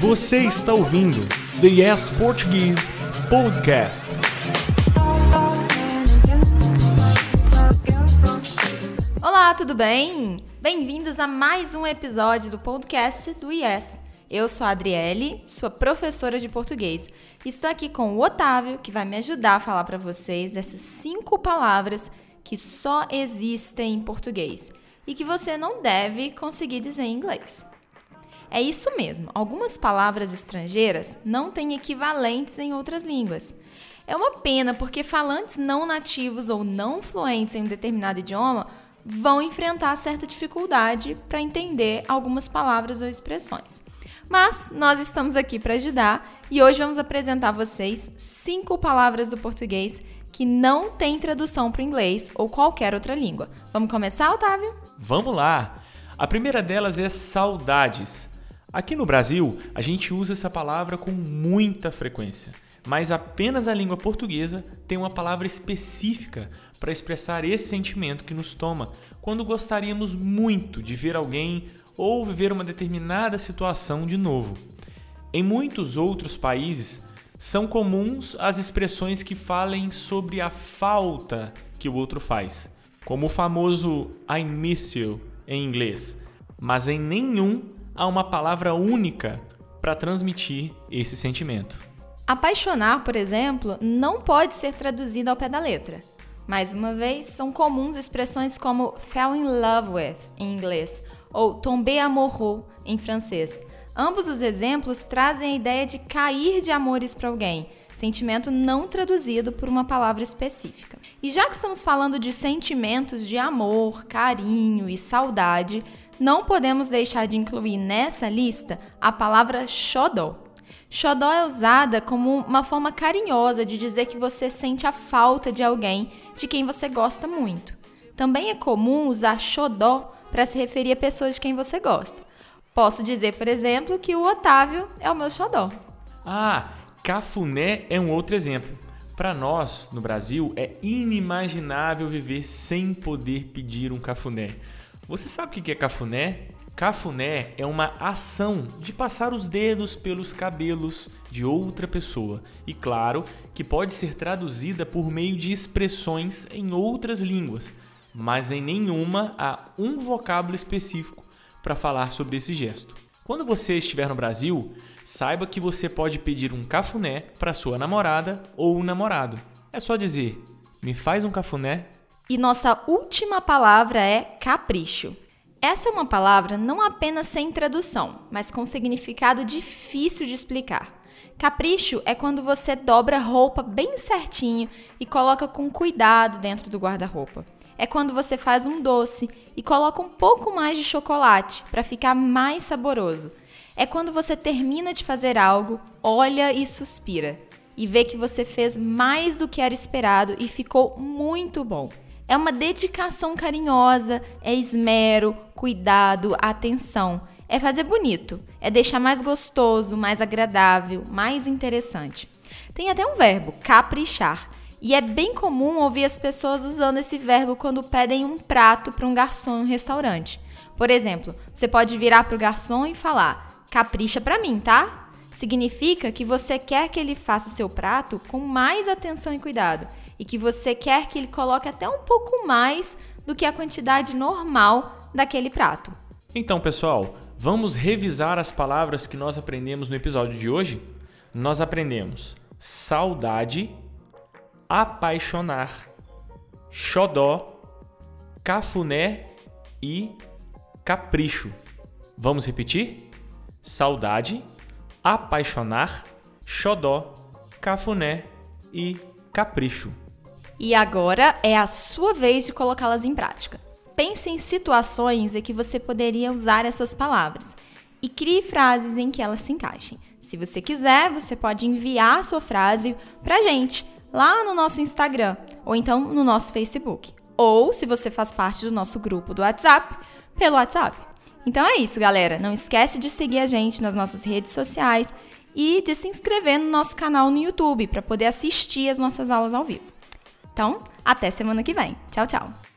Você está ouvindo The Yes Portuguese Podcast. Olá, tudo bem? Bem-vindos a mais um episódio do podcast do Yes. Eu sou a Adriele, sua professora de português. Estou aqui com o Otávio, que vai me ajudar a falar para vocês dessas cinco palavras que só existem em português e que você não deve conseguir dizer em inglês. É isso mesmo, algumas palavras estrangeiras não têm equivalentes em outras línguas. É uma pena porque falantes não nativos ou não fluentes em um determinado idioma vão enfrentar certa dificuldade para entender algumas palavras ou expressões. Mas nós estamos aqui para ajudar e hoje vamos apresentar a vocês cinco palavras do português que não têm tradução para o inglês ou qualquer outra língua. Vamos começar, Otávio? Vamos lá! A primeira delas é saudades. Aqui no Brasil, a gente usa essa palavra com muita frequência, mas apenas a língua portuguesa tem uma palavra específica para expressar esse sentimento que nos toma quando gostaríamos muito de ver alguém ou viver uma determinada situação de novo. Em muitos outros países, são comuns as expressões que falem sobre a falta que o outro faz, como o famoso I miss you em inglês, mas em nenhum há uma palavra única para transmitir esse sentimento. Apaixonar, por exemplo, não pode ser traduzido ao pé da letra. Mais uma vez, são comuns expressões como fell in love with em inglês ou tomber amoureux em francês. Ambos os exemplos trazem a ideia de cair de amores para alguém, sentimento não traduzido por uma palavra específica. E já que estamos falando de sentimentos de amor, carinho e saudade, não podemos deixar de incluir nessa lista a palavra xodó. Xodó é usada como uma forma carinhosa de dizer que você sente a falta de alguém de quem você gosta muito. Também é comum usar xodó para se referir a pessoas de quem você gosta. Posso dizer, por exemplo, que o Otávio é o meu xodó. Ah, cafuné é um outro exemplo. Para nós, no Brasil, é inimaginável viver sem poder pedir um cafuné. Você sabe o que é cafuné? Cafuné é uma ação de passar os dedos pelos cabelos de outra pessoa e, claro, que pode ser traduzida por meio de expressões em outras línguas, mas em nenhuma há um vocábulo específico para falar sobre esse gesto. Quando você estiver no Brasil, saiba que você pode pedir um cafuné para sua namorada ou namorado. É só dizer: "Me faz um cafuné". E nossa última palavra é capricho. Essa é uma palavra não apenas sem tradução, mas com significado difícil de explicar. Capricho é quando você dobra roupa bem certinho e coloca com cuidado dentro do guarda-roupa é quando você faz um doce e coloca um pouco mais de chocolate para ficar mais saboroso. É quando você termina de fazer algo, olha e suspira e vê que você fez mais do que era esperado e ficou muito bom. É uma dedicação carinhosa, é esmero, cuidado, atenção. É fazer bonito, é deixar mais gostoso, mais agradável, mais interessante. Tem até um verbo, caprichar, e é bem comum ouvir as pessoas usando esse verbo quando pedem um prato para um garçom em um restaurante. Por exemplo, você pode virar para o garçom e falar: capricha para mim, tá? Significa que você quer que ele faça seu prato com mais atenção e cuidado e que você quer que ele coloque até um pouco mais do que a quantidade normal daquele prato. Então, pessoal, vamos revisar as palavras que nós aprendemos no episódio de hoje? Nós aprendemos saudade, apaixonar, xodó, cafuné e capricho. Vamos repetir? Saudade, apaixonar, xodó, cafuné e capricho. E agora é a sua vez de colocá-las em prática. Pense em situações em que você poderia usar essas palavras e crie frases em que elas se encaixem. Se você quiser, você pode enviar a sua frase para gente lá no nosso Instagram ou então no nosso Facebook. Ou, se você faz parte do nosso grupo do WhatsApp, pelo WhatsApp. Então é isso, galera. Não esquece de seguir a gente nas nossas redes sociais e de se inscrever no nosso canal no YouTube para poder assistir as nossas aulas ao vivo. Então, até semana que vem. Tchau, tchau.